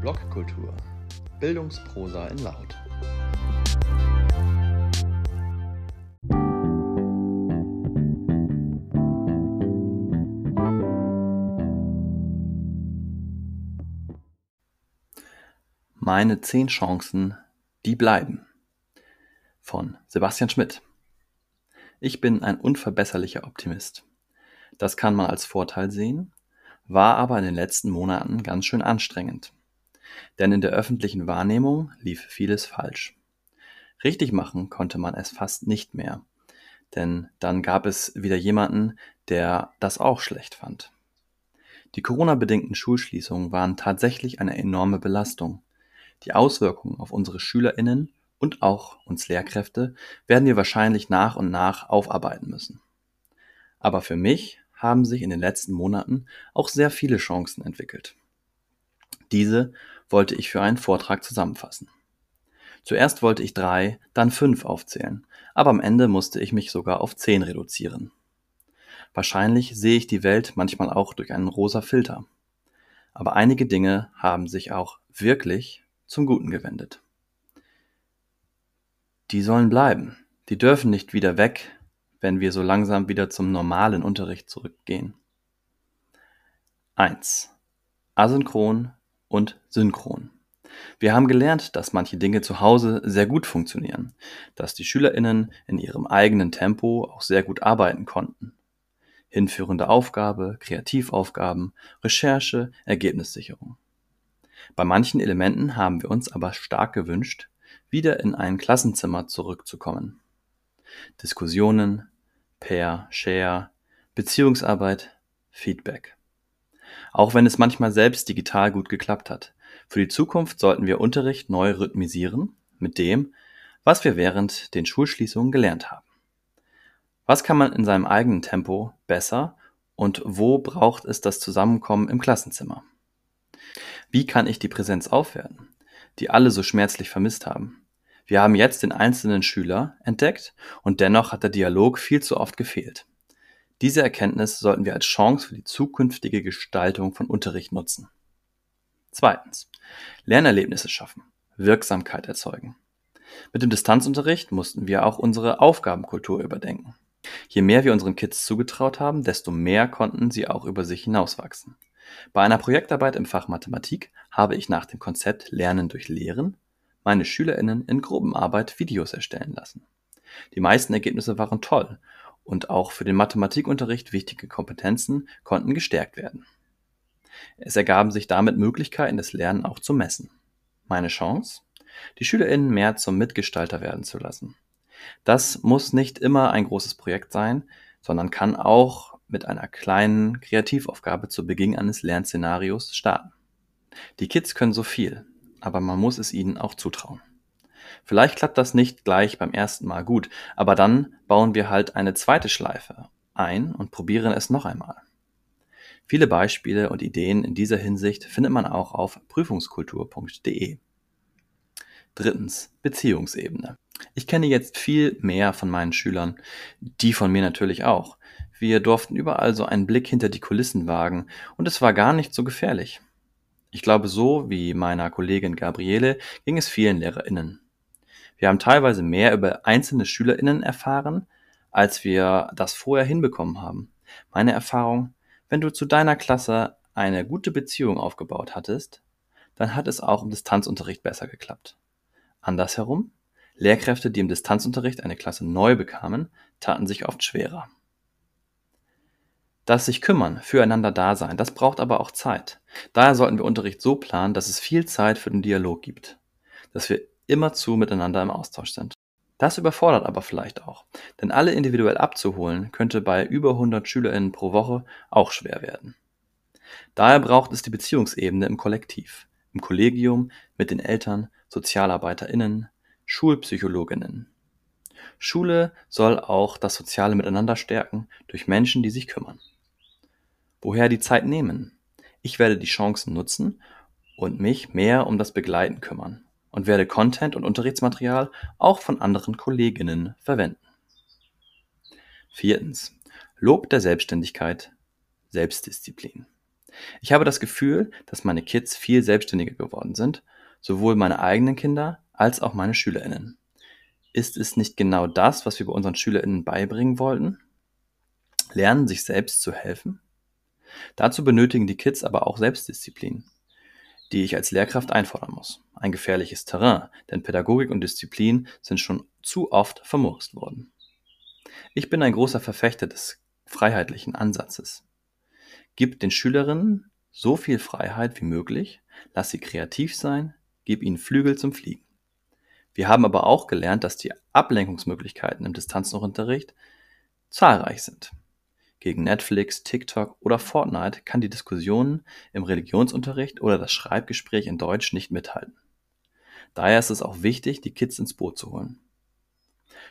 Blogkultur. Bildungsprosa in Laut. Meine zehn Chancen, die bleiben. Von Sebastian Schmidt. Ich bin ein unverbesserlicher Optimist. Das kann man als Vorteil sehen, war aber in den letzten Monaten ganz schön anstrengend. Denn in der öffentlichen Wahrnehmung lief vieles falsch. Richtig machen konnte man es fast nicht mehr, denn dann gab es wieder jemanden, der das auch schlecht fand. Die Corona-bedingten Schulschließungen waren tatsächlich eine enorme Belastung. Die Auswirkungen auf unsere Schülerinnen und auch uns Lehrkräfte werden wir wahrscheinlich nach und nach aufarbeiten müssen. Aber für mich haben sich in den letzten Monaten auch sehr viele Chancen entwickelt. Diese wollte ich für einen Vortrag zusammenfassen. Zuerst wollte ich drei, dann fünf aufzählen, aber am Ende musste ich mich sogar auf zehn reduzieren. Wahrscheinlich sehe ich die Welt manchmal auch durch einen rosa Filter. Aber einige Dinge haben sich auch wirklich zum Guten gewendet. Die sollen bleiben. Die dürfen nicht wieder weg, wenn wir so langsam wieder zum normalen Unterricht zurückgehen. 1. Asynchron und synchron. Wir haben gelernt, dass manche Dinge zu Hause sehr gut funktionieren, dass die Schülerinnen in ihrem eigenen Tempo auch sehr gut arbeiten konnten. Hinführende Aufgabe, Kreativaufgaben, Recherche, Ergebnissicherung. Bei manchen Elementen haben wir uns aber stark gewünscht, wieder in ein Klassenzimmer zurückzukommen. Diskussionen, Pair, Share, Beziehungsarbeit, Feedback. Auch wenn es manchmal selbst digital gut geklappt hat. Für die Zukunft sollten wir Unterricht neu rhythmisieren mit dem, was wir während den Schulschließungen gelernt haben. Was kann man in seinem eigenen Tempo besser und wo braucht es das Zusammenkommen im Klassenzimmer? Wie kann ich die Präsenz aufwerten, die alle so schmerzlich vermisst haben? Wir haben jetzt den einzelnen Schüler entdeckt und dennoch hat der Dialog viel zu oft gefehlt. Diese Erkenntnis sollten wir als Chance für die zukünftige Gestaltung von Unterricht nutzen. Zweitens. Lernerlebnisse schaffen. Wirksamkeit erzeugen. Mit dem Distanzunterricht mussten wir auch unsere Aufgabenkultur überdenken. Je mehr wir unseren Kids zugetraut haben, desto mehr konnten sie auch über sich hinauswachsen. Bei einer Projektarbeit im Fach Mathematik habe ich nach dem Konzept Lernen durch Lehren meine SchülerInnen in Gruppenarbeit Videos erstellen lassen. Die meisten Ergebnisse waren toll und auch für den Mathematikunterricht wichtige Kompetenzen konnten gestärkt werden. Es ergaben sich damit Möglichkeiten, das Lernen auch zu messen. Meine Chance? Die SchülerInnen mehr zum Mitgestalter werden zu lassen. Das muss nicht immer ein großes Projekt sein, sondern kann auch mit einer kleinen Kreativaufgabe zu Beginn eines Lernszenarios starten. Die Kids können so viel, aber man muss es ihnen auch zutrauen. Vielleicht klappt das nicht gleich beim ersten Mal gut, aber dann bauen wir halt eine zweite Schleife ein und probieren es noch einmal. Viele Beispiele und Ideen in dieser Hinsicht findet man auch auf prüfungskultur.de. Drittens, Beziehungsebene. Ich kenne jetzt viel mehr von meinen Schülern, die von mir natürlich auch. Wir durften überall so einen Blick hinter die Kulissen wagen und es war gar nicht so gefährlich. Ich glaube, so wie meiner Kollegin Gabriele ging es vielen LehrerInnen. Wir haben teilweise mehr über einzelne SchülerInnen erfahren, als wir das vorher hinbekommen haben. Meine Erfahrung, wenn du zu deiner Klasse eine gute Beziehung aufgebaut hattest, dann hat es auch im Distanzunterricht besser geklappt. Andersherum, Lehrkräfte, die im Distanzunterricht eine Klasse neu bekamen, taten sich oft schwerer. Das sich kümmern, füreinander da sein, das braucht aber auch Zeit. Daher sollten wir Unterricht so planen, dass es viel Zeit für den Dialog gibt. Dass wir immerzu miteinander im Austausch sind. Das überfordert aber vielleicht auch, denn alle individuell abzuholen könnte bei über 100 SchülerInnen pro Woche auch schwer werden. Daher braucht es die Beziehungsebene im Kollektiv, im Kollegium, mit den Eltern, SozialarbeiterInnen, SchulpsychologInnen. Schule soll auch das soziale Miteinander stärken durch Menschen, die sich kümmern. Woher die Zeit nehmen? Ich werde die Chancen nutzen und mich mehr um das Begleiten kümmern und werde Content und Unterrichtsmaterial auch von anderen Kolleginnen verwenden. Viertens. Lob der Selbstständigkeit, Selbstdisziplin. Ich habe das Gefühl, dass meine Kids viel selbstständiger geworden sind, sowohl meine eigenen Kinder als auch meine Schülerinnen. Ist es nicht genau das, was wir bei unseren Schülerinnen beibringen wollten? Lernen, sich selbst zu helfen? Dazu benötigen die Kids aber auch Selbstdisziplin, die ich als Lehrkraft einfordern muss. Ein gefährliches Terrain, denn Pädagogik und Disziplin sind schon zu oft vermurkst worden. Ich bin ein großer Verfechter des freiheitlichen Ansatzes. Gib den Schülerinnen so viel Freiheit wie möglich, lass sie kreativ sein, gib ihnen Flügel zum Fliegen. Wir haben aber auch gelernt, dass die Ablenkungsmöglichkeiten im Distanzunterricht zahlreich sind. Gegen Netflix, TikTok oder Fortnite kann die Diskussion im Religionsunterricht oder das Schreibgespräch in Deutsch nicht mithalten. Daher ist es auch wichtig, die Kids ins Boot zu holen.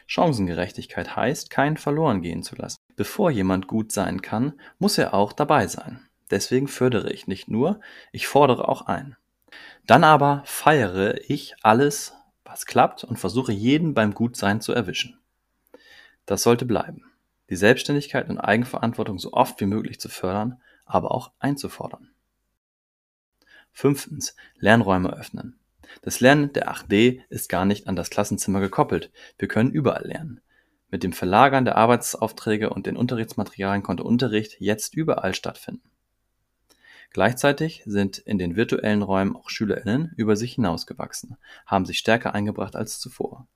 Chancengerechtigkeit heißt, keinen verloren gehen zu lassen. Bevor jemand gut sein kann, muss er auch dabei sein. Deswegen fördere ich nicht nur, ich fordere auch ein. Dann aber feiere ich alles, was klappt und versuche jeden beim Gutsein zu erwischen. Das sollte bleiben. Die Selbstständigkeit und Eigenverantwortung so oft wie möglich zu fördern, aber auch einzufordern. Fünftens, Lernräume öffnen. Das Lernen der 8D ist gar nicht an das Klassenzimmer gekoppelt. Wir können überall lernen. Mit dem Verlagern der Arbeitsaufträge und den Unterrichtsmaterialien konnte Unterricht jetzt überall stattfinden. Gleichzeitig sind in den virtuellen Räumen auch SchülerInnen über sich hinausgewachsen, haben sich stärker eingebracht als zuvor.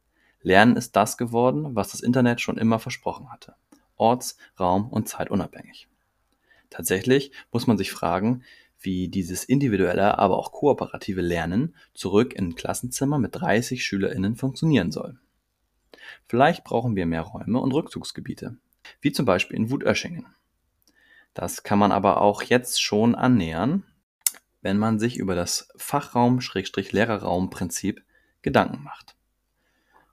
Lernen ist das geworden, was das Internet schon immer versprochen hatte. Orts-, Raum- und zeitunabhängig. Tatsächlich muss man sich fragen, wie dieses individuelle, aber auch kooperative Lernen zurück in ein Klassenzimmer mit 30 SchülerInnen funktionieren soll. Vielleicht brauchen wir mehr Räume und Rückzugsgebiete, wie zum Beispiel in Wutöschingen. Das kann man aber auch jetzt schon annähern, wenn man sich über das Fachraum-Lehrerraum-Prinzip Gedanken macht.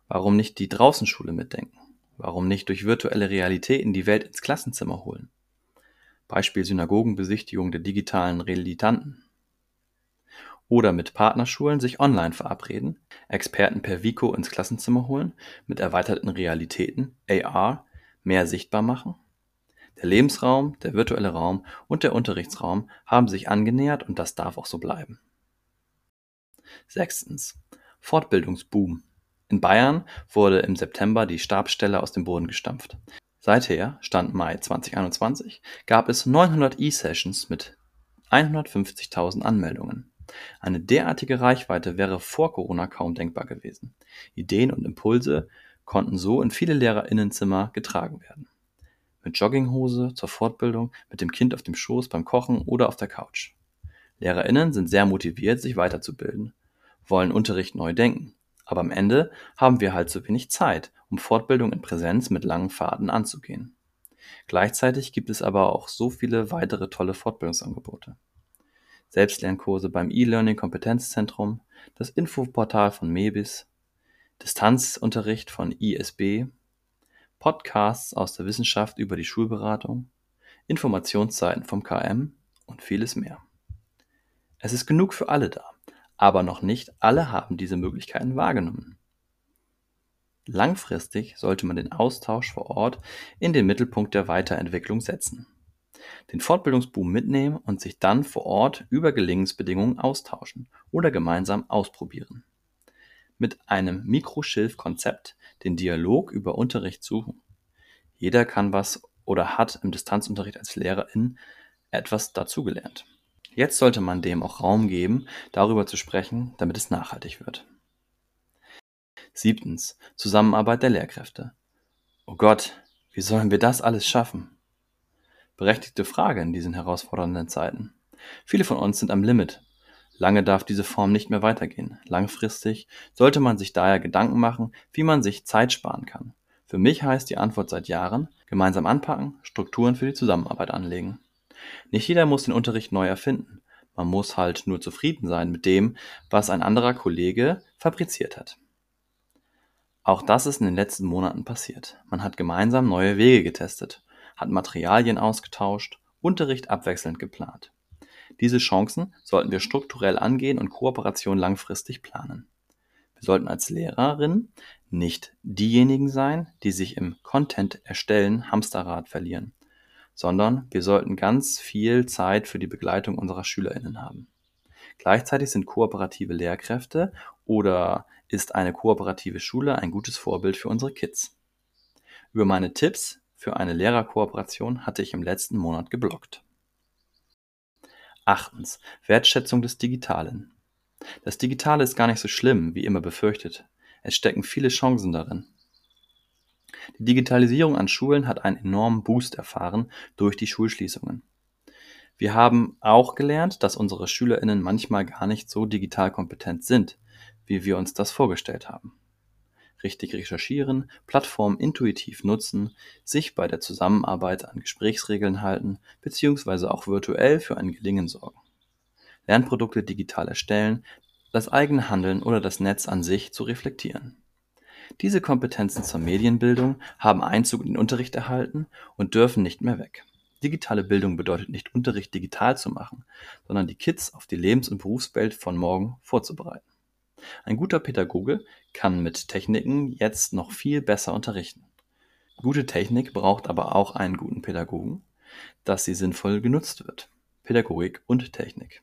Warum nicht die Draußenschule mitdenken? Warum nicht durch virtuelle Realitäten die Welt ins Klassenzimmer holen? Beispiel Synagogenbesichtigung der digitalen Relitanten. Oder mit Partnerschulen sich online verabreden, Experten per Vico ins Klassenzimmer holen, mit erweiterten Realitäten, AR, mehr sichtbar machen. Der Lebensraum, der virtuelle Raum und der Unterrichtsraum haben sich angenähert und das darf auch so bleiben. Sechstens. Fortbildungsboom. In Bayern wurde im September die Stabsstelle aus dem Boden gestampft. Seither, Stand Mai 2021, gab es 900 E-Sessions mit 150.000 Anmeldungen. Eine derartige Reichweite wäre vor Corona kaum denkbar gewesen. Ideen und Impulse konnten so in viele Lehrerinnenzimmer getragen werden. Mit Jogginghose zur Fortbildung, mit dem Kind auf dem Schoß beim Kochen oder auf der Couch. Lehrerinnen sind sehr motiviert, sich weiterzubilden, wollen Unterricht neu denken aber am Ende haben wir halt zu wenig Zeit, um Fortbildung in Präsenz mit langen Fahrten anzugehen. Gleichzeitig gibt es aber auch so viele weitere tolle Fortbildungsangebote. Selbstlernkurse beim E-Learning Kompetenzzentrum, das Infoportal von Mebis, Distanzunterricht von ISB, Podcasts aus der Wissenschaft über die Schulberatung, Informationsseiten vom KM und vieles mehr. Es ist genug für alle da aber noch nicht alle haben diese Möglichkeiten wahrgenommen. Langfristig sollte man den Austausch vor Ort in den Mittelpunkt der Weiterentwicklung setzen, den Fortbildungsboom mitnehmen und sich dann vor Ort über Gelingensbedingungen austauschen oder gemeinsam ausprobieren. Mit einem Mikroschilf-Konzept den Dialog über Unterricht suchen. Jeder kann was oder hat im Distanzunterricht als Lehrerin etwas dazugelernt. Jetzt sollte man dem auch Raum geben, darüber zu sprechen, damit es nachhaltig wird. Siebtens. Zusammenarbeit der Lehrkräfte. Oh Gott, wie sollen wir das alles schaffen? Berechtigte Frage in diesen herausfordernden Zeiten. Viele von uns sind am Limit. Lange darf diese Form nicht mehr weitergehen. Langfristig sollte man sich daher Gedanken machen, wie man sich Zeit sparen kann. Für mich heißt die Antwort seit Jahren, gemeinsam anpacken, Strukturen für die Zusammenarbeit anlegen. Nicht jeder muss den Unterricht neu erfinden. Man muss halt nur zufrieden sein mit dem, was ein anderer Kollege fabriziert hat. Auch das ist in den letzten Monaten passiert. Man hat gemeinsam neue Wege getestet, hat Materialien ausgetauscht, Unterricht abwechselnd geplant. Diese Chancen sollten wir strukturell angehen und Kooperation langfristig planen. Wir sollten als Lehrerin nicht diejenigen sein, die sich im Content erstellen Hamsterrad verlieren, sondern wir sollten ganz viel Zeit für die Begleitung unserer Schülerinnen haben. Gleichzeitig sind kooperative Lehrkräfte oder ist eine kooperative Schule ein gutes Vorbild für unsere Kids. Über meine Tipps für eine Lehrerkooperation hatte ich im letzten Monat geblockt. Achtens. Wertschätzung des Digitalen. Das Digitale ist gar nicht so schlimm, wie immer befürchtet. Es stecken viele Chancen darin. Die Digitalisierung an Schulen hat einen enormen Boost erfahren durch die Schulschließungen. Wir haben auch gelernt, dass unsere Schülerinnen manchmal gar nicht so digital kompetent sind, wie wir uns das vorgestellt haben. Richtig recherchieren, Plattformen intuitiv nutzen, sich bei der Zusammenarbeit an Gesprächsregeln halten, beziehungsweise auch virtuell für ein Gelingen sorgen. Lernprodukte digital erstellen, das eigene Handeln oder das Netz an sich zu reflektieren. Diese Kompetenzen zur Medienbildung haben Einzug in den Unterricht erhalten und dürfen nicht mehr weg. Digitale Bildung bedeutet nicht Unterricht digital zu machen, sondern die Kids auf die Lebens- und Berufswelt von morgen vorzubereiten. Ein guter Pädagoge kann mit Techniken jetzt noch viel besser unterrichten. Gute Technik braucht aber auch einen guten Pädagogen, dass sie sinnvoll genutzt wird. Pädagogik und Technik.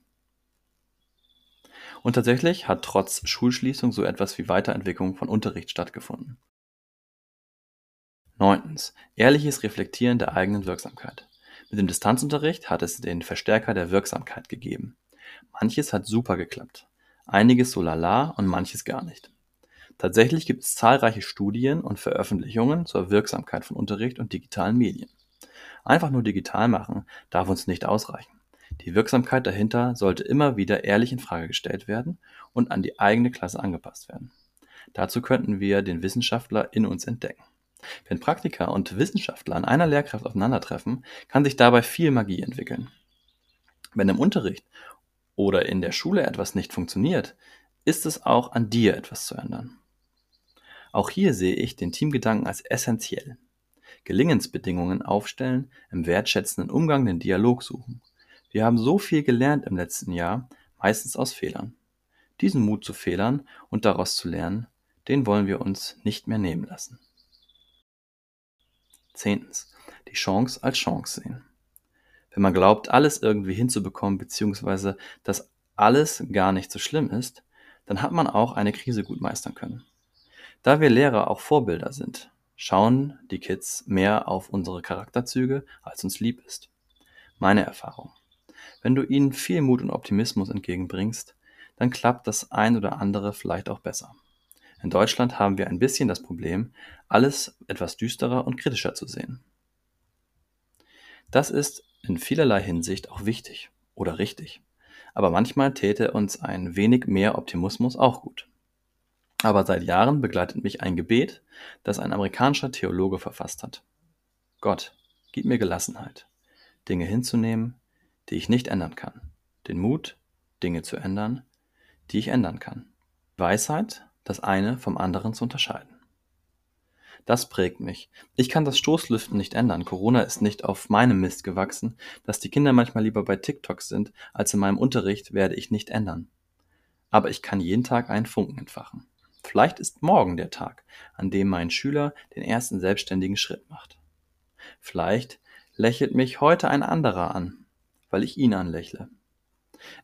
Und tatsächlich hat trotz Schulschließung so etwas wie Weiterentwicklung von Unterricht stattgefunden. Neuntens. Ehrliches Reflektieren der eigenen Wirksamkeit. Mit dem Distanzunterricht hat es den Verstärker der Wirksamkeit gegeben. Manches hat super geklappt, einiges so lala und manches gar nicht. Tatsächlich gibt es zahlreiche Studien und Veröffentlichungen zur Wirksamkeit von Unterricht und digitalen Medien. Einfach nur digital machen darf uns nicht ausreichen. Die Wirksamkeit dahinter sollte immer wieder ehrlich in Frage gestellt werden und an die eigene Klasse angepasst werden. Dazu könnten wir den Wissenschaftler in uns entdecken. Wenn Praktiker und Wissenschaftler an einer Lehrkraft aufeinandertreffen, kann sich dabei viel Magie entwickeln. Wenn im Unterricht oder in der Schule etwas nicht funktioniert, ist es auch an dir etwas zu ändern. Auch hier sehe ich den Teamgedanken als essentiell. Gelingensbedingungen aufstellen, im wertschätzenden Umgang den Dialog suchen wir haben so viel gelernt im letzten Jahr, meistens aus Fehlern. Diesen Mut zu Fehlern und daraus zu lernen, den wollen wir uns nicht mehr nehmen lassen. Zehntens. Die Chance als Chance sehen. Wenn man glaubt, alles irgendwie hinzubekommen, beziehungsweise dass alles gar nicht so schlimm ist, dann hat man auch eine Krise gut meistern können. Da wir Lehrer auch Vorbilder sind, schauen die Kids mehr auf unsere Charakterzüge, als uns lieb ist. Meine Erfahrung. Wenn du ihnen viel Mut und Optimismus entgegenbringst, dann klappt das ein oder andere vielleicht auch besser. In Deutschland haben wir ein bisschen das Problem, alles etwas düsterer und kritischer zu sehen. Das ist in vielerlei Hinsicht auch wichtig oder richtig. Aber manchmal täte uns ein wenig mehr Optimismus auch gut. Aber seit Jahren begleitet mich ein Gebet, das ein amerikanischer Theologe verfasst hat. Gott, gib mir Gelassenheit, Dinge hinzunehmen, die ich nicht ändern kann. Den Mut, Dinge zu ändern, die ich ändern kann. Weisheit, das eine vom anderen zu unterscheiden. Das prägt mich. Ich kann das Stoßlüften nicht ändern. Corona ist nicht auf meinem Mist gewachsen. Dass die Kinder manchmal lieber bei TikTok sind als in meinem Unterricht, werde ich nicht ändern. Aber ich kann jeden Tag einen Funken entfachen. Vielleicht ist morgen der Tag, an dem mein Schüler den ersten selbstständigen Schritt macht. Vielleicht lächelt mich heute ein anderer an weil ich ihn anlächle.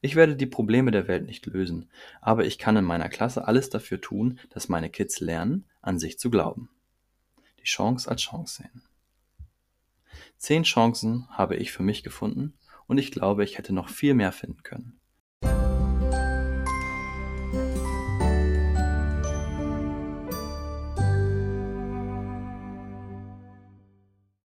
Ich werde die Probleme der Welt nicht lösen, aber ich kann in meiner Klasse alles dafür tun, dass meine Kids lernen, an sich zu glauben. Die Chance als Chance sehen. Zehn Chancen habe ich für mich gefunden und ich glaube, ich hätte noch viel mehr finden können.